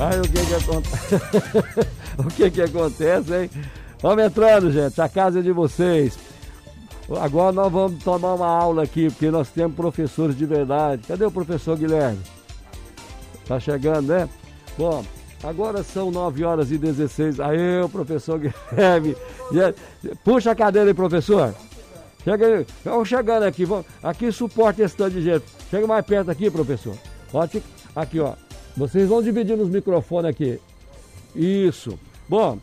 Aí o que que acontece? o que que acontece, hein? Vamos entrando, gente. A casa é de vocês. Agora nós vamos tomar uma aula aqui, porque nós temos professores de verdade. Cadê o professor Guilherme? Tá chegando, né? Bom, agora são 9 horas e 16. Aí, o professor Guilherme. Puxa a cadeira aí, professor. Chega aí. Vamos chegando aqui. Vamos, aqui suporta esse tanto de gente. Chega mais perto aqui, professor. Pode Aqui, ó. Vocês vão dividir nos microfones aqui. Isso. Bom,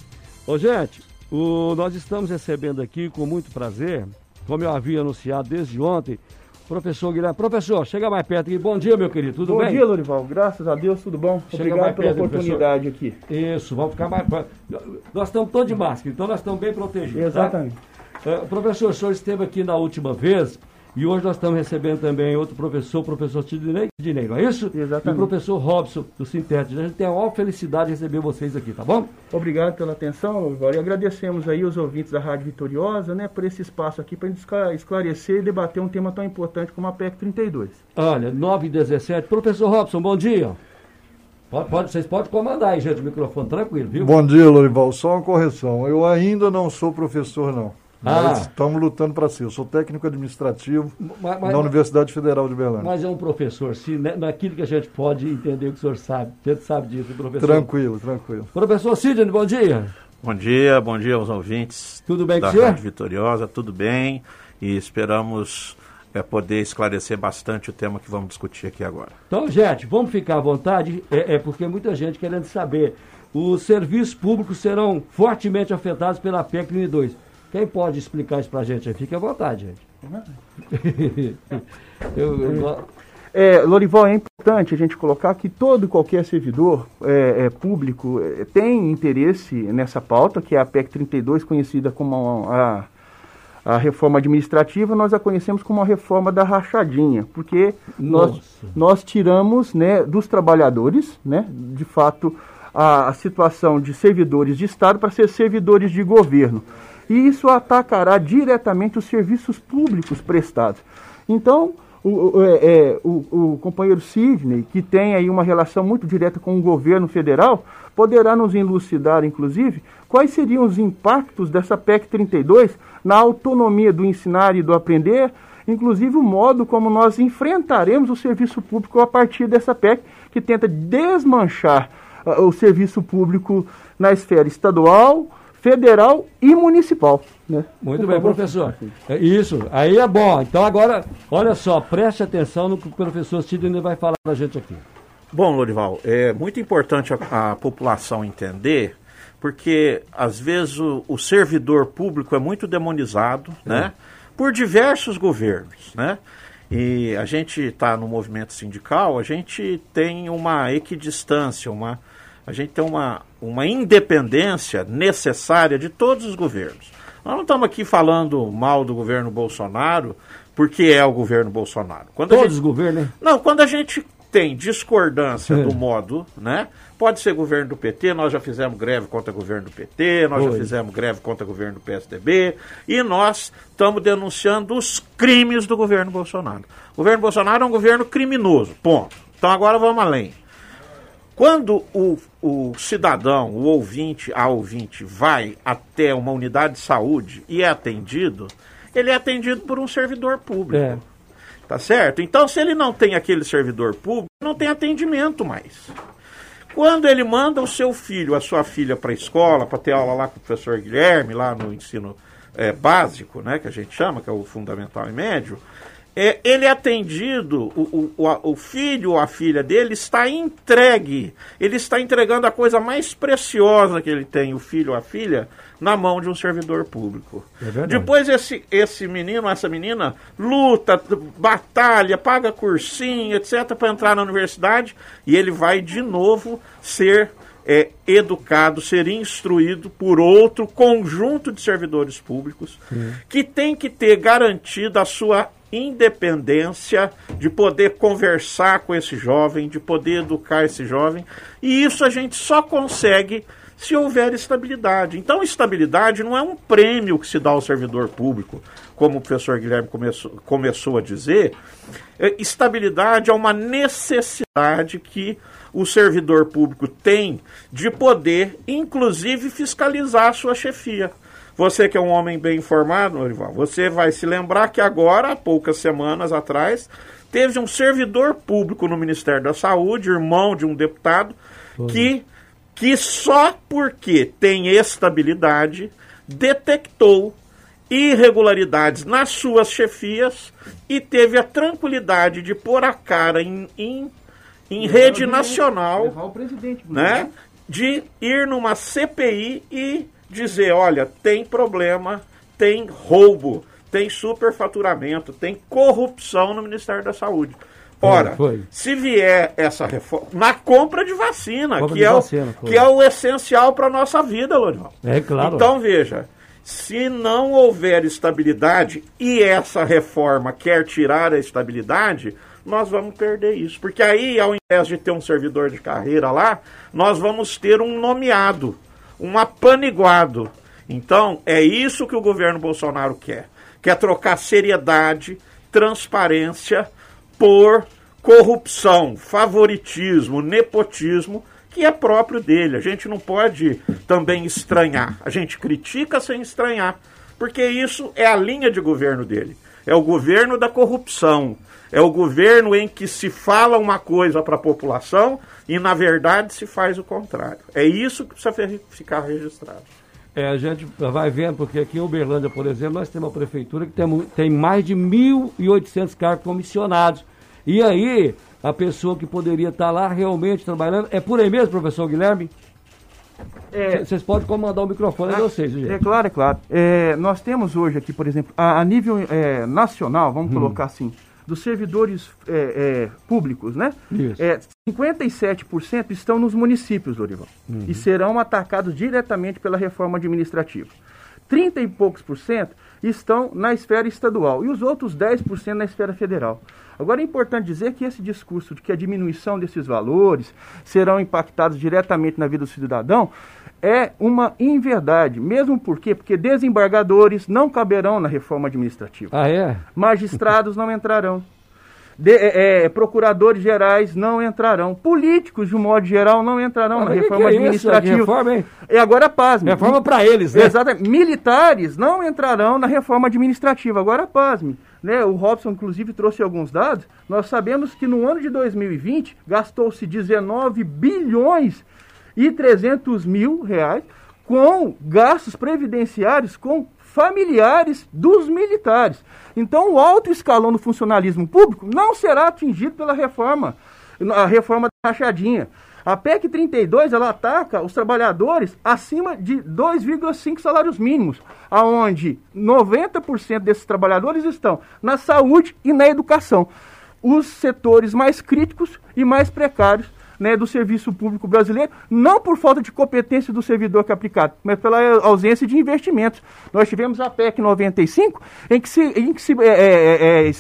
ô gente, o, nós estamos recebendo aqui com muito prazer, como eu havia anunciado desde ontem, Professor Guilherme. Professor, chega mais perto aqui. Bom dia, meu querido. Tudo bom bem? Bom dia, Lorival. Graças a Deus, tudo bom. Chega Obrigado pela perto, oportunidade professor. aqui. Isso, vamos ficar mais. Nós estamos todos de máscara, então nós estamos bem protegidos. Tá? Exatamente. Tá? Uh, professor, o senhor esteve aqui na última vez e hoje nós estamos recebendo também outro professor, o professor Tidney, Tidney, não é isso? Exatamente. E o professor Robson, do Sintético. A gente tem a maior felicidade de receber vocês aqui, tá bom? Obrigado pela atenção, Lorival. E agradecemos aí os ouvintes da Rádio Vitoriosa, né, por esse espaço aqui para a gente esclarecer e debater um tema tão importante como a PEC 32. Olha, 9 e 17. Professor Robson, bom dia. Pode, pode, vocês podem comandar aí, gente, o microfone, tranquilo, viu? Bom dia, Lorival. Só uma correção. Eu ainda não sou professor, não. Ah. estamos lutando para ser. Eu sou técnico administrativo mas, mas, na Universidade Federal de Belém. Mas é um professor, se né, naquilo que a gente pode entender o que o senhor sabe. A gente sabe disso, professor. Tranquilo, tranquilo. Professor Sidney, bom dia. Bom dia, bom dia aos ouvintes. Tudo bem da com você? Rádio Vitoriosa, tudo bem. E esperamos é, poder esclarecer bastante o tema que vamos discutir aqui agora. Então, gente, vamos ficar à vontade, é, é porque muita gente querendo saber. Os serviços públicos serão fortemente afetados pela PEC 32. Quem pode explicar isso para a gente? Fique à vontade, gente. eu, eu... É, Lorival, é importante a gente colocar que todo e qualquer servidor é, é, público é, tem interesse nessa pauta, que é a PEC 32, conhecida como a, a reforma administrativa, nós a conhecemos como a reforma da rachadinha, porque nós, nós tiramos né, dos trabalhadores, né, de fato, a, a situação de servidores de Estado para ser servidores de governo e isso atacará diretamente os serviços públicos prestados. Então, o, é, é, o, o, companheiro Sidney, que tem aí uma relação muito direta com o governo federal, poderá nos elucidar, inclusive, quais seriam os impactos dessa PEC 32 na autonomia do ensinar e do aprender, inclusive o modo como nós enfrentaremos o serviço público a partir dessa PEC, que tenta desmanchar uh, o serviço público na esfera estadual, federal e municipal. Né? Muito Por bem, favor. professor. É isso, aí é bom. Então agora, olha só, preste atenção no que o professor Sidney vai falar para a gente aqui. Bom, Lorival, é muito importante a, a população entender, porque às vezes o, o, servidor público é muito demonizado, é. né? Por diversos governos, né? E a gente está no movimento sindical, a gente tem uma equidistância, uma, a gente tem uma, uma independência necessária de todos os governos. Nós não estamos aqui falando mal do governo Bolsonaro, porque é o governo Bolsonaro. Quando todos gente, os governos? Não, quando a gente tem discordância é. do modo, né? Pode ser governo do PT, nós já fizemos greve contra o governo do PT, nós Oi. já fizemos greve contra o governo do PSDB, e nós estamos denunciando os crimes do governo Bolsonaro. O governo Bolsonaro é um governo criminoso, ponto. Então agora vamos além. Quando o, o cidadão, o ouvinte, a ouvinte, vai até uma unidade de saúde e é atendido, ele é atendido por um servidor público. É. Tá certo? Então, se ele não tem aquele servidor público, não tem atendimento mais. Quando ele manda o seu filho, a sua filha para a escola, para ter aula lá com o professor Guilherme, lá no ensino é, básico, né, que a gente chama, que é o fundamental e médio, é, ele é atendido, o, o, o filho ou a filha dele está entregue, ele está entregando a coisa mais preciosa que ele tem, o filho ou a filha, na mão de um servidor público. É Depois esse, esse menino, essa menina, luta, batalha, paga cursinho, etc., para entrar na universidade e ele vai de novo ser é, educado, ser instruído por outro conjunto de servidores públicos Sim. que tem que ter garantida a sua independência de poder conversar com esse jovem, de poder educar esse jovem. E isso a gente só consegue se houver estabilidade. Então, estabilidade não é um prêmio que se dá ao servidor público, como o professor Guilherme começou, começou a dizer. É, estabilidade é uma necessidade que o servidor público tem de poder, inclusive, fiscalizar a sua chefia. Você que é um homem bem informado, Orival, você vai se lembrar que agora, há poucas semanas atrás, teve um servidor público no Ministério da Saúde, irmão de um deputado, que, que só porque tem estabilidade detectou irregularidades nas suas chefias e teve a tranquilidade de pôr a cara em, em, em rede nacional, né, de ir numa CPI e dizer, olha, tem problema, tem roubo, tem superfaturamento, tem corrupção no Ministério da Saúde. Ora, foi, se vier essa reforma, na compra de vacina, compra que, de é vacina o, que é o essencial para a nossa vida, Lorival. É claro. Então, veja, se não houver estabilidade e essa reforma quer tirar a estabilidade, nós vamos perder isso. Porque aí, ao invés de ter um servidor de carreira lá, nós vamos ter um nomeado, um apaniguado. Então, é isso que o governo Bolsonaro quer quer trocar seriedade, transparência por corrupção, favoritismo, nepotismo, que é próprio dele. A gente não pode também estranhar. A gente critica sem estranhar, porque isso é a linha de governo dele. É o governo da corrupção. É o governo em que se fala uma coisa para a população e, na verdade, se faz o contrário. É isso que precisa ficar registrado. É, a gente vai vendo, porque aqui em Uberlândia, por exemplo, nós temos uma prefeitura que tem, tem mais de 1.800 cargos comissionados. E aí, a pessoa que poderia estar lá realmente trabalhando, é por aí mesmo, professor Guilherme? Vocês é, podem comandar o microfone de vocês, gente. É claro, é claro. É, nós temos hoje aqui, por exemplo, a, a nível é, nacional, vamos hum. colocar assim, dos servidores é, é, públicos, né? Isso. É, 57% estão nos municípios, Dorival, uhum. e serão atacados diretamente pela reforma administrativa. 30 e poucos por cento estão na esfera estadual e os outros 10% na esfera federal. Agora é importante dizer que esse discurso de que a diminuição desses valores serão impactados diretamente na vida do cidadão é uma inverdade, mesmo porque porque desembargadores não caberão na reforma administrativa. Ah, é? Magistrados não entrarão. De, é, é, procuradores gerais não entrarão. Políticos, de um modo geral, não entrarão na reforma que é administrativa. Isso? Reforma, hein? E agora, pasme. Reforma para eles, né? Exatamente. Militares não entrarão na reforma administrativa. Agora, pasme. Né? O Robson, inclusive, trouxe alguns dados. Nós sabemos que no ano de 2020 gastou-se 19 bilhões e 300 mil reais com gastos previdenciários com familiares dos militares. Então, o alto escalão do funcionalismo público não será atingido pela reforma, a reforma da rachadinha. A PEC 32, ela ataca os trabalhadores acima de 2,5 salários mínimos, aonde 90% desses trabalhadores estão na saúde e na educação. Os setores mais críticos e mais precários né, do serviço público brasileiro, não por falta de competência do servidor que é aplicado, mas pela ausência de investimentos. Nós tivemos a PEC 95, em que se, em que se é, é,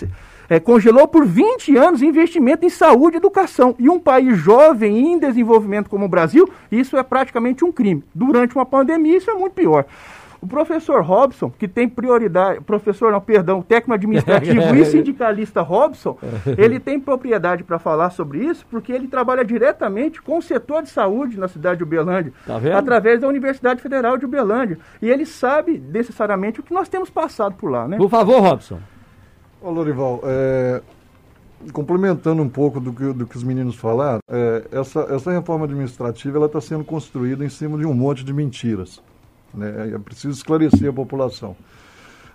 é, congelou por 20 anos investimento em saúde e educação. E um país jovem em desenvolvimento como o Brasil, isso é praticamente um crime. Durante uma pandemia, isso é muito pior. O professor Robson, que tem prioridade, professor, não, perdão, técnico administrativo e sindicalista Robson, ele tem propriedade para falar sobre isso, porque ele trabalha diretamente com o setor de saúde na cidade de Uberlândia, tá através da Universidade Federal de Uberlândia. E ele sabe necessariamente o que nós temos passado por lá, né? Por favor, Robson. Ô, Lorival, é, complementando um pouco do que, do que os meninos falaram, é, essa, essa reforma administrativa está sendo construída em cima de um monte de mentiras. Né? É preciso esclarecer a população.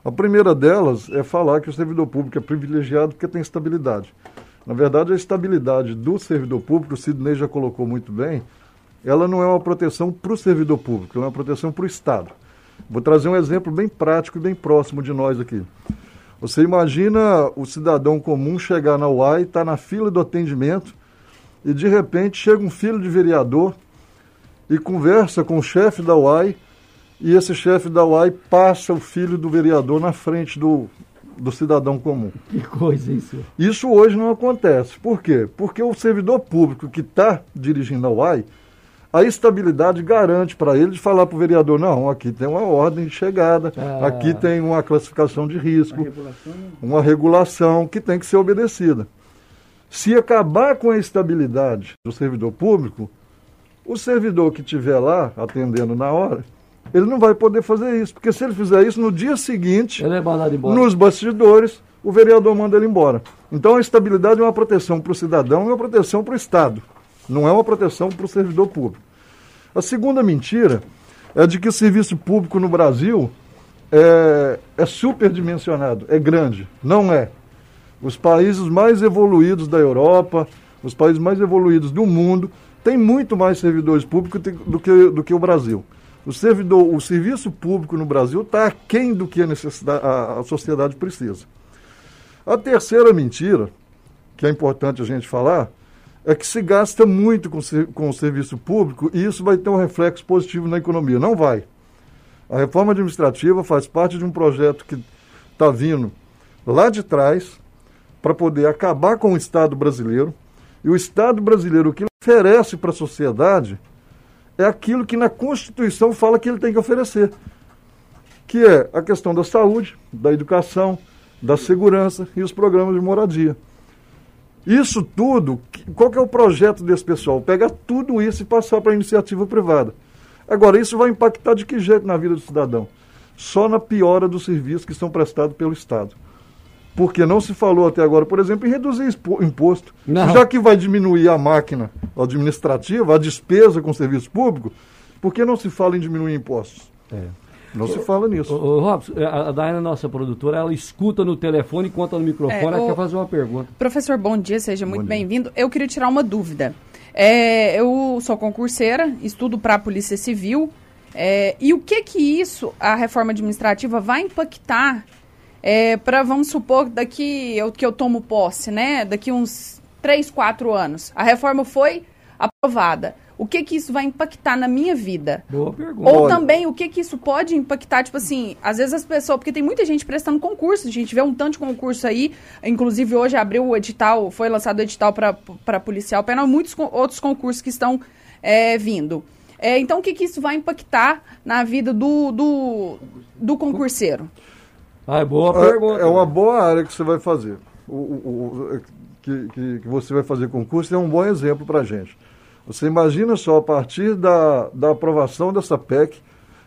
A primeira delas é falar que o servidor público é privilegiado porque tem estabilidade. Na verdade, a estabilidade do servidor público, o Sidney já colocou muito bem, ela não é uma proteção para o servidor público, ela é uma proteção para o Estado. Vou trazer um exemplo bem prático e bem próximo de nós aqui. Você imagina o cidadão comum chegar na UAI, está na fila do atendimento e de repente chega um filho de vereador e conversa com o chefe da UAI e esse chefe da UAI passa o filho do vereador na frente do, do cidadão comum. Que coisa isso. Isso hoje não acontece. Por quê? Porque o servidor público que está dirigindo a UAI, a estabilidade garante para ele de falar para o vereador, não, aqui tem uma ordem de chegada, ah. aqui tem uma classificação de risco, regulação. uma regulação que tem que ser obedecida. Se acabar com a estabilidade do servidor público, o servidor que estiver lá atendendo na hora, ele não vai poder fazer isso, porque se ele fizer isso no dia seguinte, é nos bastidores, o vereador manda ele embora. Então a estabilidade é uma proteção para o cidadão e uma proteção para o Estado. Não é uma proteção para o servidor público. A segunda mentira é de que o serviço público no Brasil é, é superdimensionado, é grande. Não é. Os países mais evoluídos da Europa, os países mais evoluídos do mundo, têm muito mais servidores públicos do que, do que o Brasil. O, servidor, o serviço público no Brasil está aquém do que a, necessidade, a, a sociedade precisa. A terceira mentira, que é importante a gente falar, é que se gasta muito com, com o serviço público e isso vai ter um reflexo positivo na economia. Não vai. A reforma administrativa faz parte de um projeto que está vindo lá de trás para poder acabar com o Estado brasileiro. E o Estado brasileiro, o que oferece para a sociedade, é aquilo que na Constituição fala que ele tem que oferecer, que é a questão da saúde, da educação, da segurança e os programas de moradia. Isso tudo, qual que é o projeto desse pessoal? Pegar tudo isso e passar para a iniciativa privada. Agora, isso vai impactar de que jeito na vida do cidadão? Só na piora dos serviços que são prestados pelo Estado. Porque não se falou até agora, por exemplo, em reduzir imposto. Não. Já que vai diminuir a máquina administrativa, a despesa com serviço público, por que não se fala em diminuir impostos? É. Não se fala nisso. Ô, Robson, a Daiane, nossa produtora, ela escuta no telefone, conta no microfone, é, ela quer fazer uma pergunta. Professor, bom dia, seja muito bem-vindo. Eu queria tirar uma dúvida. É, eu sou concurseira, estudo para a Polícia Civil. É, e o que que isso, a reforma administrativa, vai impactar é, para, vamos supor, daqui eu, que eu tomo posse, né? Daqui uns 3, 4 anos. A reforma foi aprovada o que que isso vai impactar na minha vida? Boa pergunta. Ou também o que que isso pode impactar, tipo assim, às vezes as pessoas, porque tem muita gente prestando concurso, a gente vê um tanto de concurso aí, inclusive hoje abriu o edital, foi lançado o edital para policial penal, muitos outros concursos que estão é, vindo. É, então, o que, que isso vai impactar na vida do, do, do concurseiro? Ah, é boa pergunta. É, é uma boa área que você vai fazer. O, o, o que, que, que, você vai fazer concurso é um bom exemplo para a gente. Você imagina só, a partir da, da aprovação dessa PEC,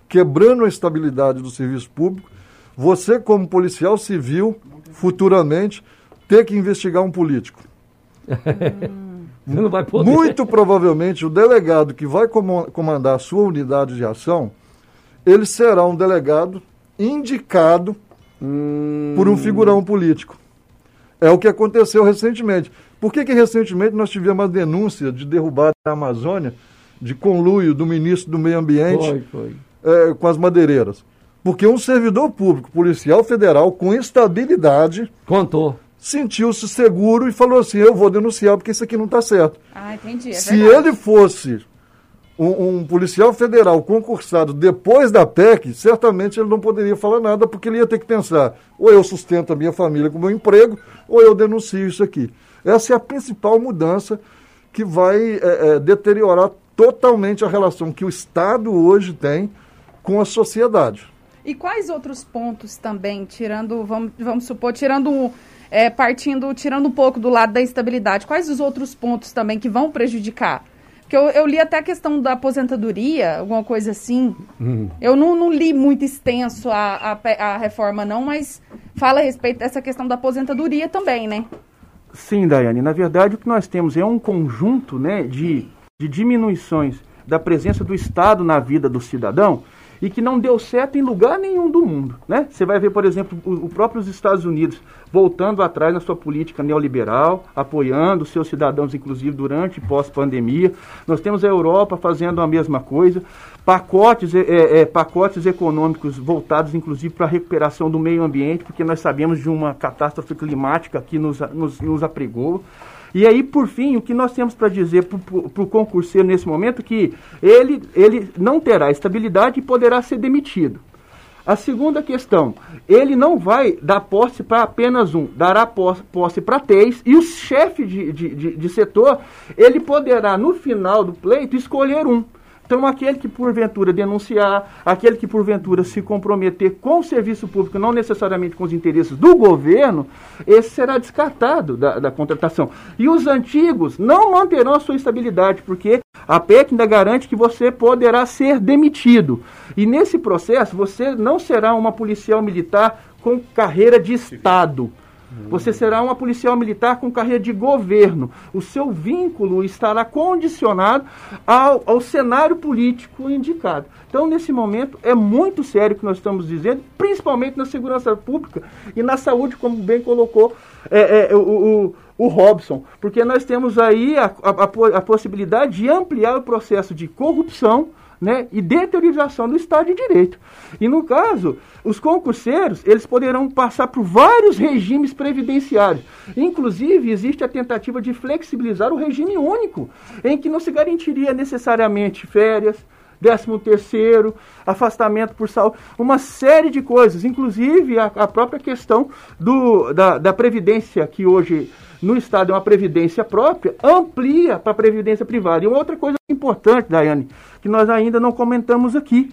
quebrando a estabilidade do serviço público, você, como policial civil, futuramente, ter que investigar um político. não vai poder. Muito provavelmente o delegado que vai comandar a sua unidade de ação, ele será um delegado indicado hum... por um figurão político. É o que aconteceu recentemente. Por que, que recentemente nós tivemos a denúncia de derrubada na Amazônia, de conluio do ministro do Meio Ambiente foi, foi. É, com as madeireiras? Porque um servidor público, policial federal, com estabilidade. Contou. Sentiu-se seguro e falou assim: eu vou denunciar porque isso aqui não está certo. Ah, entendi. É Se verdade. ele fosse um, um, policial federal concursado depois da PEC, certamente ele não poderia falar nada, porque ele ia ter que pensar: ou eu sustento a minha família com o meu emprego, ou eu denuncio isso aqui. Essa é a principal mudança que vai é, é, deteriorar totalmente a relação que o Estado hoje tem com a sociedade. E quais outros pontos também, tirando, vamos, vamos supor, tirando, é, partindo, tirando um pouco do lado da estabilidade, quais os outros pontos também que vão prejudicar? Porque eu, eu li até a questão da aposentadoria, alguma coisa assim. Hum. Eu não, não, li muito extenso a, a, a reforma, não, mas fala a respeito dessa questão da aposentadoria também, né? Sim, Daiane. Na verdade, o que nós temos é um conjunto né, de, de diminuições da presença do Estado na vida do cidadão e que não deu certo em lugar nenhum do mundo. Né? Você vai ver, por exemplo, o, o próprio Estados Unidos voltando atrás na sua política neoliberal, apoiando seus cidadãos, inclusive durante e pós-pandemia. Nós temos a Europa fazendo a mesma coisa, pacotes, é, é, pacotes econômicos voltados, inclusive, para a recuperação do meio ambiente, porque nós sabemos de uma catástrofe climática que nos, nos, nos apregou. E aí, por fim, o que nós temos para dizer para o concurseiro nesse momento que ele, ele não terá estabilidade e poderá ser demitido. A segunda questão, ele não vai dar posse para apenas um, dará posse para três, e o chefe de, de, de, de setor, ele poderá, no final do pleito, escolher um. Então, aquele que porventura denunciar, aquele que porventura se comprometer com o serviço público, não necessariamente com os interesses do governo, esse será descartado da, da contratação. E os antigos não manterão a sua estabilidade, porque a PEC ainda garante que você poderá ser demitido. E nesse processo, você não será uma policial militar com carreira de Estado. Você será uma policial militar com carreira de governo. O seu vínculo estará condicionado ao, ao cenário político indicado. Então, nesse momento, é muito sério o que nós estamos dizendo, principalmente na segurança pública e na saúde, como bem colocou é, é, o, o, o, Robson. Porque nós temos aí a, a, a possibilidade de ampliar o processo de corrupção né, e deteriorização do Estado de Direito. E no caso, os concurseiros, eles poderão passar por vários regimes previdenciários. Inclusive, existe a tentativa de flexibilizar o regime único, em que não se garantiria necessariamente férias, décimo terceiro, afastamento por saúde, uma série de coisas, inclusive a, a própria questão do, da, da Previdência, que hoje no Estado é uma previdência própria, amplia para a previdência privada. E uma outra coisa importante, Daiane, que nós ainda não comentamos aqui.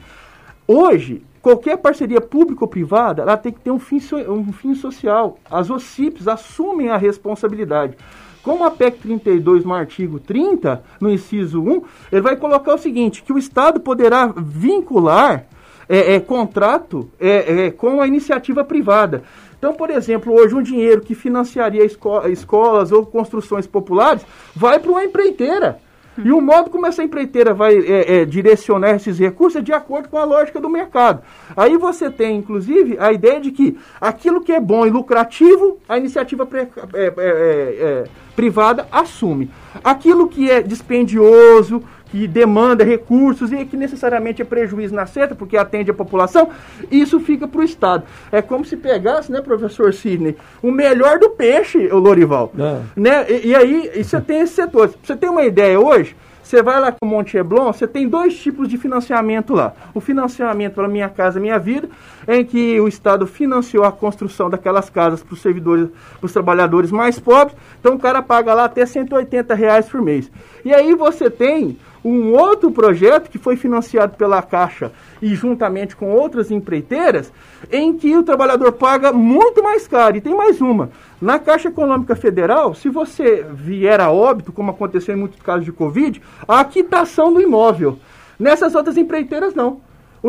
Hoje, qualquer parceria público-privada, ela tem que ter um fim, um fim social. As OCIPs assumem a responsabilidade. Como a PEC 32, no artigo 30, no inciso 1, ele vai colocar o seguinte, que o Estado poderá vincular é, é, contrato é, é com a iniciativa privada. Então, por exemplo, hoje um dinheiro que financiaria esco escolas ou construções populares vai para uma empreiteira. E o modo como essa empreiteira vai é, é, direcionar esses recursos é de acordo com a lógica do mercado. Aí você tem, inclusive, a ideia de que aquilo que é bom e lucrativo, a iniciativa é, é, é, é, privada assume. Aquilo que é dispendioso, que demanda recursos e que necessariamente é prejuízo na seta, porque atende a população, isso fica para o Estado. É como se pegasse, né, professor Sidney, o melhor do peixe, o Lorival. É. Né? E, e aí, e você tem esse setor. você tem uma ideia hoje, você vai lá com o Monte Eblon, você tem dois tipos de financiamento lá. O financiamento para Minha Casa Minha Vida, em que o Estado financiou a construção daquelas casas para os servidores, para os trabalhadores mais pobres. Então o cara paga lá até 180 reais por mês. E aí você tem um outro projeto que foi financiado pela Caixa e juntamente com outras empreiteiras, em que o trabalhador paga muito mais caro. E tem mais uma. Na Caixa Econômica Federal, se você vier a óbito, como aconteceu em muitos casos de Covid, a quitação do imóvel. Nessas outras empreiteiras, não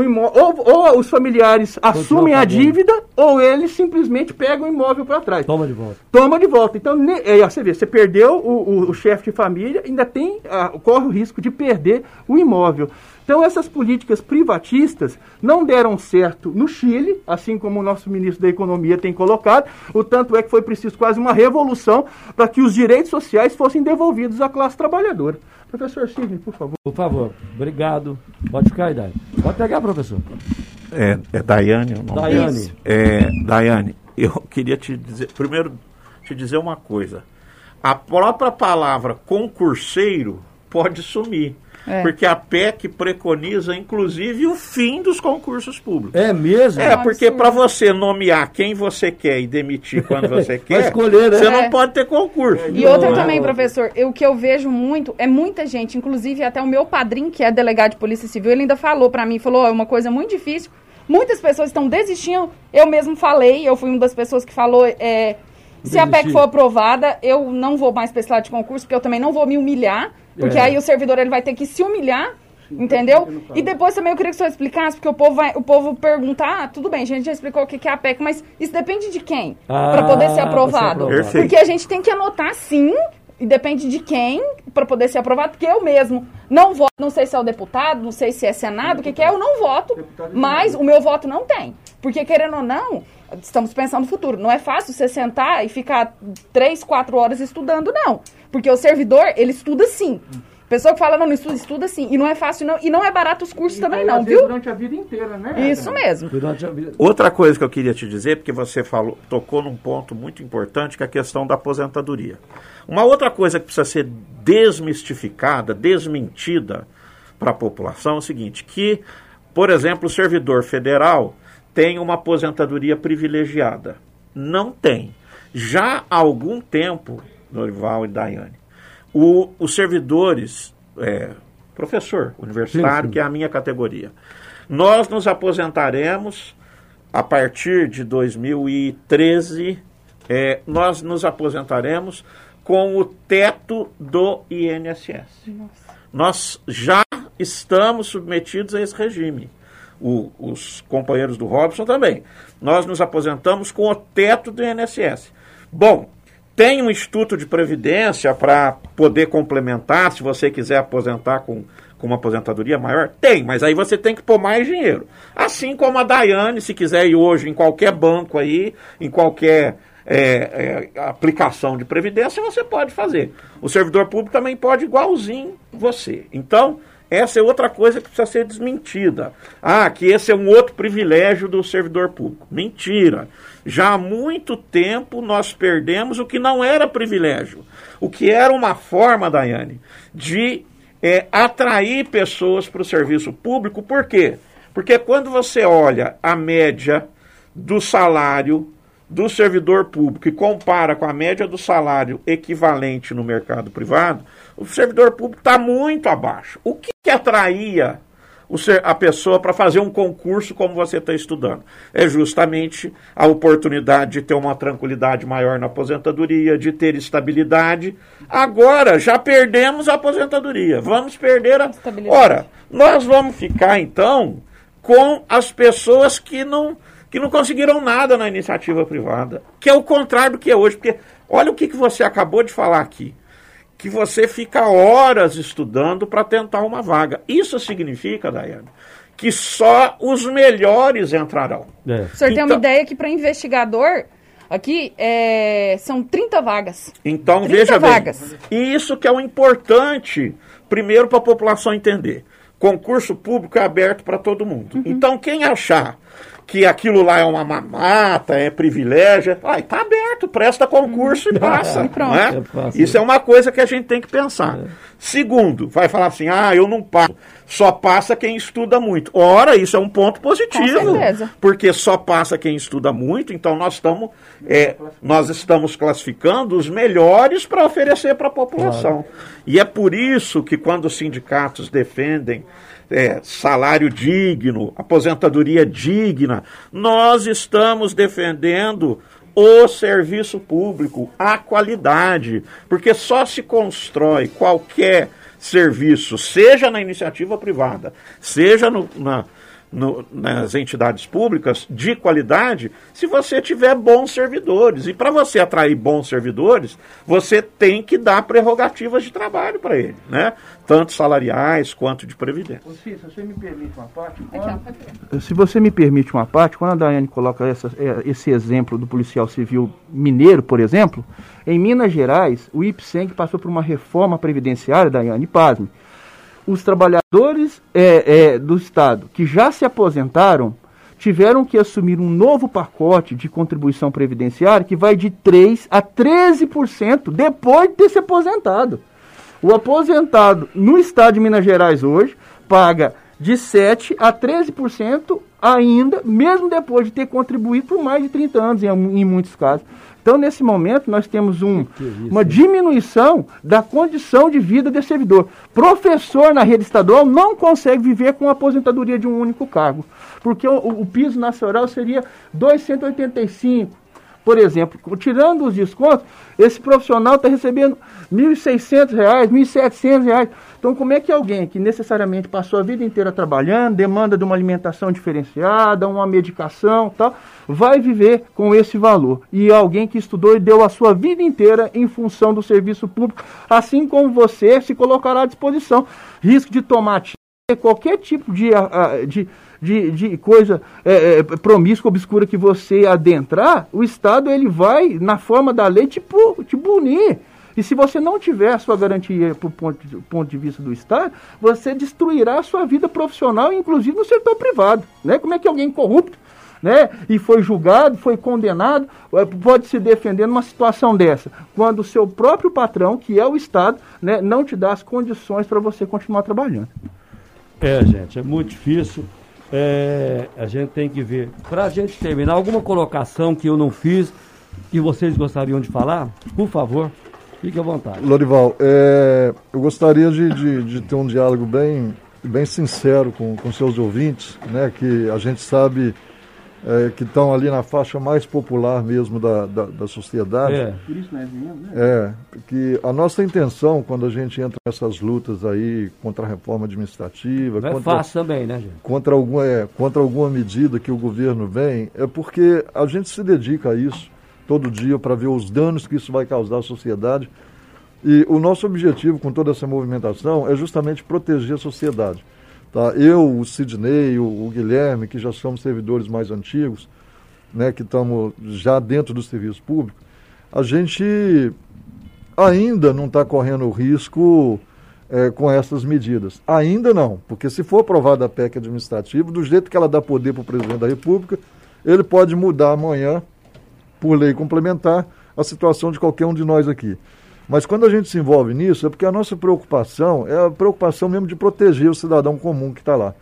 imóvel, ou, ou, os familiares assumem a dívida, ou eles simplesmente pegam o imóvel para trás. Toma de volta. Toma de volta. Então, ne, é, você vê, você perdeu o, o, o chefe de família, ainda tem, a, corre o risco de perder o imóvel. Então, essas políticas privatistas não deram certo no Chile, assim como o nosso ministro da Economia tem colocado. O tanto é que foi preciso quase uma revolução para que os direitos sociais fossem devolvidos à classe trabalhadora. Professor Sidney, por favor. Por favor, obrigado. Pode ficar aí, Daiane. Pode pegar, professor. É, é Daiane o nome Daiane. É, Daiane, eu queria te dizer, primeiro, te dizer uma coisa. A própria palavra concurseiro pode sumir. É. Porque a PEC preconiza, inclusive, o fim dos concursos públicos. É mesmo? É, porque para você nomear quem você quer e demitir quando você quer, escolher, né? você é. não pode ter concurso. E outra não, também, professor, o que eu vejo muito é muita gente, inclusive até o meu padrinho, que é delegado de Polícia Civil, ele ainda falou para mim, falou, oh, é uma coisa muito difícil, muitas pessoas estão desistindo, eu mesmo falei, eu fui uma das pessoas que falou, é, se a PEC for aprovada, eu não vou mais para esse lado de concurso, porque eu também não vou me humilhar, porque é. aí o servidor ele vai ter que se humilhar, entendeu? E depois também eu queria que o senhor explicasse, porque o povo vai, o povo pergunta, ah, tudo bem, a gente já explicou o que é a PEC, mas isso depende de quem? Ah, para poder ser aprovado. Ser porque a gente tem que anotar sim, e depende de quem para poder ser aprovado, porque eu mesmo não voto, não sei se é o deputado, não sei se é senado, o que, que é, eu não voto, mas o meu voto não tem. Porque querendo ou não, estamos pensando no futuro. Não é fácil você sentar e ficar três, quatro horas estudando, não. Porque o servidor, ele estuda sim. Pessoa que fala, não, não estuda, estuda sim. E não é fácil, não. E não é barato os cursos e também, não, viu? Durante a vida inteira, né? Isso mesmo. Outra coisa que eu queria te dizer, porque você falou, tocou num ponto muito importante, que é a questão da aposentadoria. Uma outra coisa que precisa ser desmistificada, desmentida para a população é o seguinte, que, por exemplo, o servidor federal tem uma aposentadoria privilegiada. Não tem. Já há algum tempo, Norival e Daiane, o, os servidores, é, professor universitário, sim, sim. que é a minha categoria, nós nos aposentaremos a partir de 2013, é, nós nos aposentaremos com o teto do INSS. Nossa. Nós já estamos submetidos a esse regime. O, os companheiros do Robson também. Nós nos aposentamos com o teto do INSS. Bom, tem um instituto de previdência para poder complementar, se você quiser aposentar com, com uma aposentadoria maior? Tem, mas aí você tem que pôr mais dinheiro. Assim como a Daiane, se quiser ir hoje em qualquer banco aí, em qualquer é, é, aplicação de previdência, você pode fazer. O servidor público também pode igualzinho você. Então, essa é outra coisa que precisa ser desmentida. Ah, que esse é um outro privilégio do servidor público. Mentira. Já há muito tempo nós perdemos o que não era privilégio. O que era uma forma, Daiane, de é, atrair pessoas para o serviço público. Por quê? Porque quando você olha a média do salário do servidor público e compara com a média do salário equivalente no mercado privado, o servidor público está muito abaixo. O que, que atraía a pessoa para fazer um concurso como você está estudando? É justamente a oportunidade de ter uma tranquilidade maior na aposentadoria, de ter estabilidade. Agora, já perdemos a aposentadoria. Vamos perder a. Ora, nós vamos ficar então com as pessoas que não que não conseguiram nada na iniciativa privada, que é o contrário do que é hoje, porque olha o que, que você acabou de falar aqui, que você fica horas estudando para tentar uma vaga. Isso significa, Daiane, que só os melhores entrarão. É. O senhor então, tem uma então- ideia que para investigador Aqui é, são 30 vagas. Então, 30 veja vagas. bem. Isso que é o importante, primeiro, para a população entender. Concurso público é aberto para todo mundo. Uhum. Então, quem achar que aquilo lá é uma mamata, é privilégio. Ai, tá aberto, presta concurso e passa. É? Isso é uma coisa que a gente tem que pensar. É. Segundo, vai falar assim: ah, eu não passo. Só passa quem estuda muito. Ora, isso é um ponto positivo. Porque só passa quem estuda muito, então nós estamos, é, nós estamos classificando os melhores para oferecer para a população. Claro. E é por isso que quando os sindicatos defendem é, salário digno, aposentadoria digna. Nós estamos defendendo o serviço público, a qualidade, porque só se constrói qualquer serviço, seja na iniciativa privada, seja no, na, no, nas entidades públicas de qualidade se você tiver bons servidores. E para você atrair bons servidores, você tem que dar prerrogativas de trabalho para ele, né? tanto salariais quanto de previdência. se você me permite uma parte, quando... se você me permite uma parte, quando a Daiane coloca essa, é, esse exemplo do policial civil mineiro, por exemplo, em Minas Gerais, o IPSENG passou por uma reforma previdenciária, Daiane, pasme, os trabalhadores é, é, do Estado que já se aposentaram tiveram que assumir um novo pacote de contribuição previdenciária que vai de 3% a 13% depois de ter se aposentado. O aposentado no Estado de Minas Gerais hoje paga de 7% a 13% ainda, mesmo depois de ter contribuído por mais de 30 anos, em, em muitos casos. Então, nesse momento, nós temos um, é uma diminuição da condição de vida desse servidor. Professor na rede estadual não consegue viver com a aposentadoria de um único cargo, porque o, o piso nacional seria 285. Por exemplo, tirando os descontos, esse profissional está recebendo R$ 1.600, R$ 1.700. Então, como é que alguém que necessariamente passou a vida inteira trabalhando, demanda de uma alimentação diferenciada, uma medicação tal, vai viver com esse valor? E alguém que estudou e deu a sua vida inteira em função do serviço público, assim como você se colocará à disposição. Risco de tomar qualquer tipo de, de, de, de coisa é, é, promíscua, obscura que você adentrar, o Estado ele vai, na forma da lei, te, te punir. E se você não tiver a sua garantia por ponto de, ponto de vista do Estado, você destruirá a sua vida profissional, inclusive no setor privado. Né? Como é que alguém corrupto né, e foi julgado, foi condenado, eh, pode se defender numa situação dessa, quando o seu próprio patrão, que é o Estado, né, não te dá as condições para você continuar trabalhando. É, gente, é muito difícil. É, a gente tem que ver. Para a gente terminar, alguma colocação que eu não fiz que vocês gostariam de falar, por favor, fique à vontade. Lorival, é, eu gostaria de, de, de, ter um diálogo bem, bem sincero com, com seus ouvintes, né, que a gente sabe é, que estão ali na faixa mais popular mesmo da, da, da sociedade. É. Por isso né? É, que a nossa intenção, quando a gente entra nessas lutas aí contra a reforma administrativa... Não é contra, é fácil também, né, gente? Contra alguma, é, contra alguma medida que o governo vem, é porque a gente se dedica a isso todo dia para ver os danos que isso vai causar à sociedade. E o nosso objetivo com toda essa movimentação é justamente proteger a sociedade. Tá? Eu, o Sidney, o, o Guilherme, que já somos servidores mais antigos, né, que estamos já dentro do serviço público, a gente ainda não está correndo risco é, com essas medidas. Ainda não, porque se for aprovada a PEC administrativa, do jeito que ela dá poder para o presidente da República, ele pode mudar amanhã, por lei complementar, a situação de qualquer um de nós aqui. Mas quando a gente se envolve nisso, é porque a nossa preocupação é a preocupação mesmo de proteger o cidadão comum que está lá.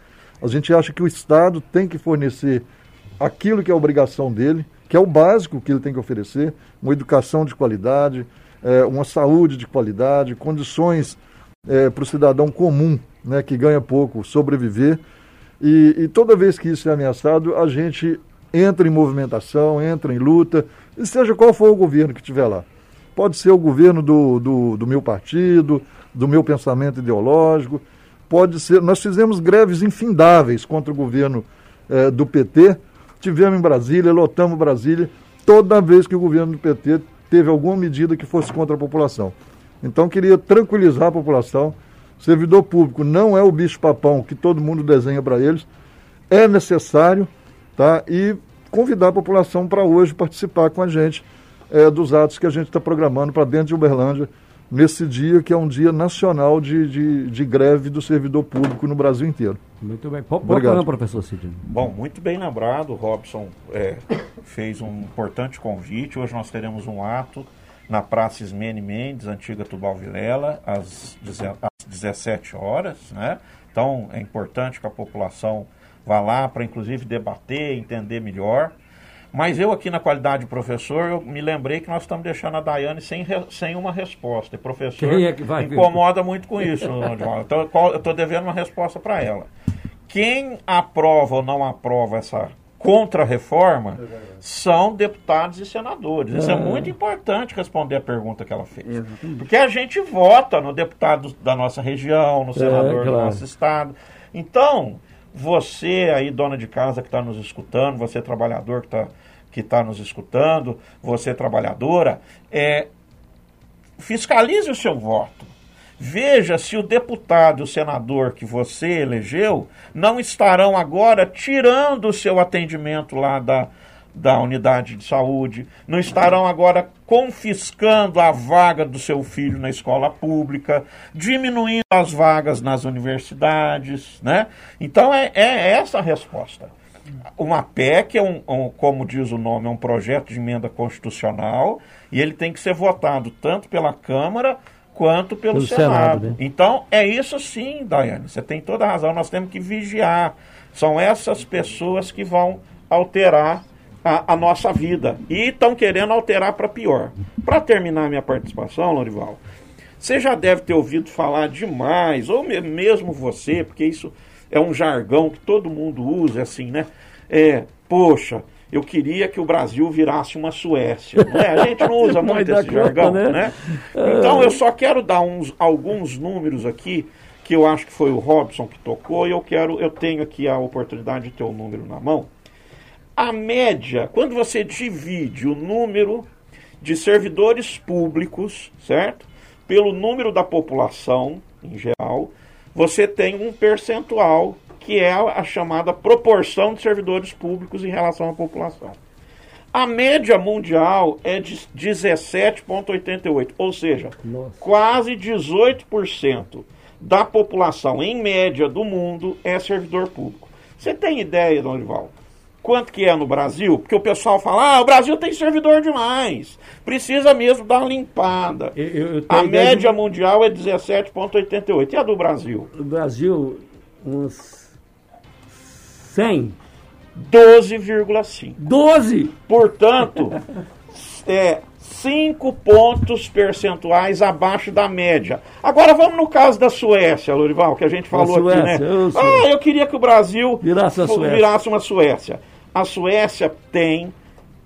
A gente acha que o Estado tem que fornecer aquilo que é obrigação dele, que é o básico que ele tem que oferecer, uma educação de qualidade, é, uma saúde de qualidade, condições é, para o cidadão comum, né, que ganha pouco, sobreviver. E, e toda vez que isso é ameaçado, a gente entra em movimentação, entra em luta, e seja qual for o governo que estiver lá. Pode ser o governo do, do, do meu partido, do meu pensamento ideológico, pode ser. Nós fizemos greves infindáveis contra o governo eh, do PT, tivemos em Brasília, lotamos Brasília, toda vez que o governo do PT teve alguma medida que fosse contra a população. Então, queria tranquilizar a população. Servidor público não é o bicho-papão que todo mundo desenha para eles. É necessário, tá? E convidar a população para hoje participar com a gente é, dos atos que a gente está programando para dentro de Uberlândia, nesse dia que é um dia nacional de, de, de, greve do servidor público no Brasil inteiro. Muito bem. Pode Obrigado, professor Sidney. Bom, muito bem lembrado. O Robson é, fez um importante convite. Hoje nós teremos um ato na Praça Ismene Mendes, antiga Tubal Vilela, às, às 17 horas. Né? Então, é importante que a população vá lá para, inclusive, debater, entender melhor. Mas eu aqui na qualidade de professor, eu me lembrei que nós estamos deixando a Daiane sem, sem uma resposta. E professor é que vai, incomoda muito com isso, Então eu estou devendo uma resposta para ela. Quem aprova ou não aprova essa contra-reforma são deputados e senadores. Isso é. é muito importante responder a pergunta que ela fez. Exatamente. Porque a gente vota no deputado da nossa região, no é, senador é, claro. do nosso estado. Então, você aí, dona de casa que está nos escutando, você trabalhador que está que está nos escutando, você trabalhadora, é, fiscalize o seu voto. Veja se o deputado e o senador que você elegeu não estarão agora tirando o seu atendimento lá da, da unidade de saúde, não estarão agora confiscando a vaga do seu filho na escola pública, diminuindo as vagas nas universidades, né? Então é, é essa a resposta. Uma PEC é um, um, como diz o nome, é um projeto de emenda constitucional e ele tem que ser votado tanto pela Câmara quanto pelo, pelo Senado. Senado né? Então é isso sim, Daiane. Você tem toda a razão. Nós temos que vigiar. São essas pessoas que vão alterar a, a nossa vida. E estão querendo alterar para pior. Para terminar minha participação, Lorival, você já deve ter ouvido falar demais, ou mesmo você, porque isso é um jargão que todo mundo usa, assim, né? É, poxa, eu queria que o Brasil virasse uma Suécia. Não é? A gente não usa muito esse jargão, né? né? Então eu só quero dar uns, alguns números aqui que eu acho que foi o Robson que tocou e eu quero, eu tenho aqui a oportunidade de ter o número na mão. A média, quando você divide o número de servidores públicos, certo? Pelo número da população em geral, você tem um percentual que é a chamada proporção de servidores públicos em relação à população. A média mundial é de 17,88, ou seja, Nossa. quase 18% da população, em média, do mundo é servidor público. Você tem ideia, Donival? Quanto que é no Brasil? Porque o pessoal fala, ah, o Brasil tem servidor demais. Precisa mesmo dar uma limpada. Eu, eu a média mundial é 17,88. E a do Brasil? O Brasil, uns 100? 12,5. 12? Portanto, é 5 pontos percentuais abaixo da média. Agora vamos no caso da Suécia, Lorival, que a gente falou Suécia, aqui, né? eu ah, eu queria que o Brasil Virasse a virasse uma Suécia. A Suécia tem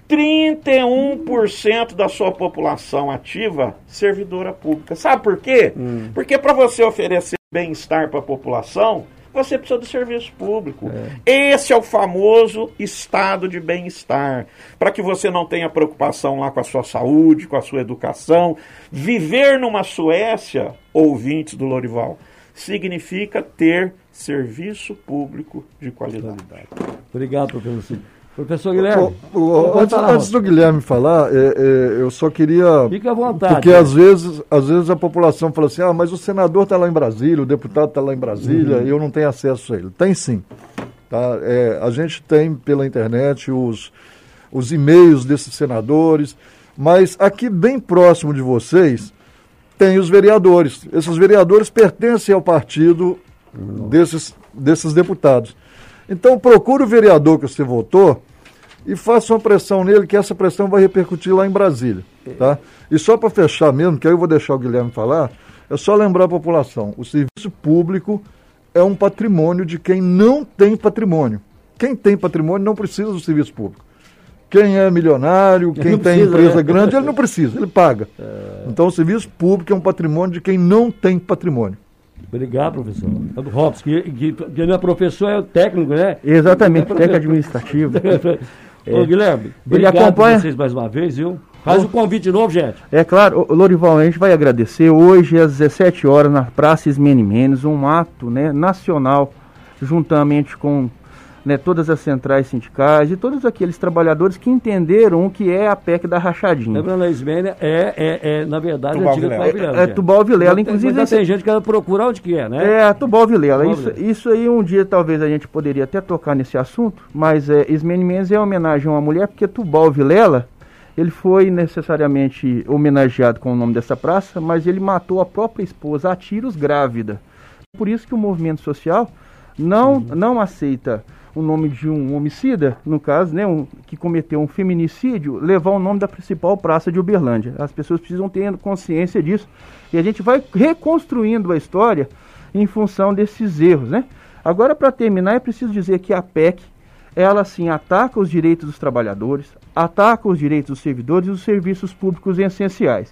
31% da sua população ativa servidora pública. Sabe por quê? Hum. Porque para você oferecer bem-estar para a população, você precisa do serviço público. Esse é o famoso estado de bem-estar. Para que você não tenha preocupação lá com a sua saúde, com a sua educação. Viver numa Suécia, ouvintes do Lorival, significa ter serviço público de qualidade. Obrigado, professor. Professor Guilherme. O- o- antes, falar, antes do Guilherme falar, é, é, eu só queria. Fica à vontade. Porque às vezes, às vezes a população fala assim: ah, mas o senador está lá em Brasília, o deputado está lá em Brasília, Uhum. e eu não tenho acesso a ele. Tem sim. Tá? É, a gente tem pela internet os, os e-mails desses senadores, mas aqui bem próximo de vocês tem os vereadores. Esses vereadores pertencem ao partido desses, desses deputados. Então procure o vereador que você votou e faça uma pressão nele, que essa pressão vai repercutir lá em Brasília. Tá? E só para fechar mesmo, que aí eu vou deixar o Guilherme falar, é só lembrar a população: o serviço público é um patrimônio de quem não tem patrimônio. Quem tem patrimônio não precisa do serviço público. Quem é milionário, quem tem precisa, empresa né? grande, ele não precisa, ele paga. Então o serviço público é um patrimônio de quem não tem patrimônio. Obrigado, professor. É do Robson, que, que, que não é professor, é o técnico, né? Exatamente, É técnico administrativo. Ô, Guilherme, Ele obrigado acompanha- por vocês mais uma vez, viu? Faz o convite de novo, gente. É claro, Lorival, a gente vai agradecer hoje às 17 horas na Praça Ismene Mendes, um ato né, nacional, juntamente com né, todas as centrais sindicais e todos aqueles trabalhadores que entenderam o que é a PEC da rachadinha. Lembrando, a Ismênia é, é, é, na verdade, Tubal a antiga Vilela. Tubal Vilela. É, gente. Tubal Vilela, inclusive esse- tem gente que ela procura onde que é, né? É, a Tubal Vilela. Tubal Isso, Vilela. isso aí um dia talvez a gente poderia até tocar nesse assunto, mas é, Ismene Mendes é homenagem a uma mulher, porque Tubal Vilela, ele foi necessariamente homenageado com o nome dessa praça, mas ele matou a própria esposa a tiros grávida. Por isso que o movimento social não, não aceita o nome de um homicida, no caso, né, um, que cometeu um feminicídio, levar o nome da principal praça de Uberlândia. As pessoas precisam ter consciência disso. E a gente vai reconstruindo a história em função desses erros, né? Agora, para terminar, é preciso dizer que a PEC, ela sim ataca os direitos dos trabalhadores, ataca os direitos dos servidores e os serviços públicos essenciais.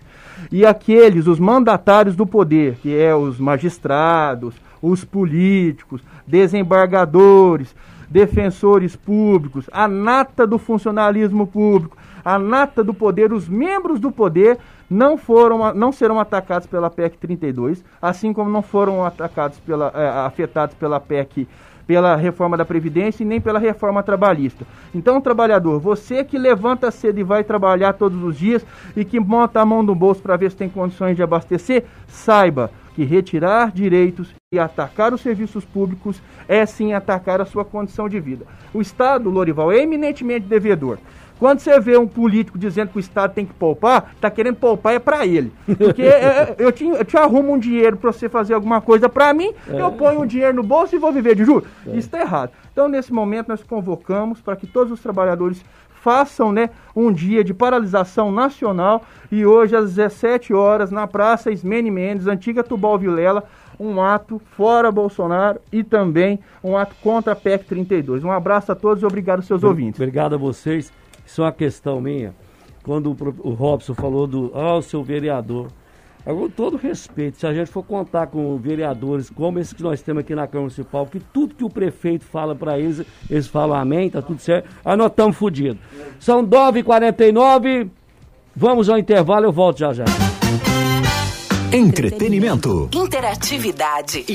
E aqueles, os mandatários do poder, que é os magistrados, os políticos, desembargadores, defensores públicos, a nata do funcionalismo público, a nata do poder, os membros do poder não foram não serão atacados pela PEC 32, assim como não foram atacados pela eh, afetados pela PEC pela reforma da previdência e nem pela reforma trabalhista. Então, trabalhador, você que levanta cedo e vai trabalhar todos os dias e que monta a mão no bolso para ver se tem condições de abastecer, saiba que retirar direitos e atacar os serviços públicos é sim atacar a sua condição de vida. O Estado, Lorival, é eminentemente devedor. Quando você vê um político dizendo que o Estado tem que poupar, tá querendo poupar é para ele. Porque é, eu, te, eu te arrumo um dinheiro para você fazer alguma coisa para mim, eu ponho um dinheiro no bolso e vou viver de juros. Isso está errado. Então, nesse momento, nós convocamos para que todos os trabalhadores façam né, um dia de paralisação nacional e hoje às 17 horas na Praça Ismene Mendes, antiga Tubal Vilela, um ato fora Bolsonaro e também um ato contra a PEC 32. Um abraço a todos e obrigado aos seus ouvintes. Obrigado a vocês. Isso é uma questão minha. Quando o, Robson falou do ah, o seu vereador. Agora, com todo respeito, se a gente for contar com vereadores como esses que nós temos aqui na Câmara Municipal, que tudo que o prefeito fala para eles, eles falam amém, tá tudo certo, aí nós estamos fodidos. São 9h49, vamos ao intervalo, eu volto já já. Entretenimento. Interatividade.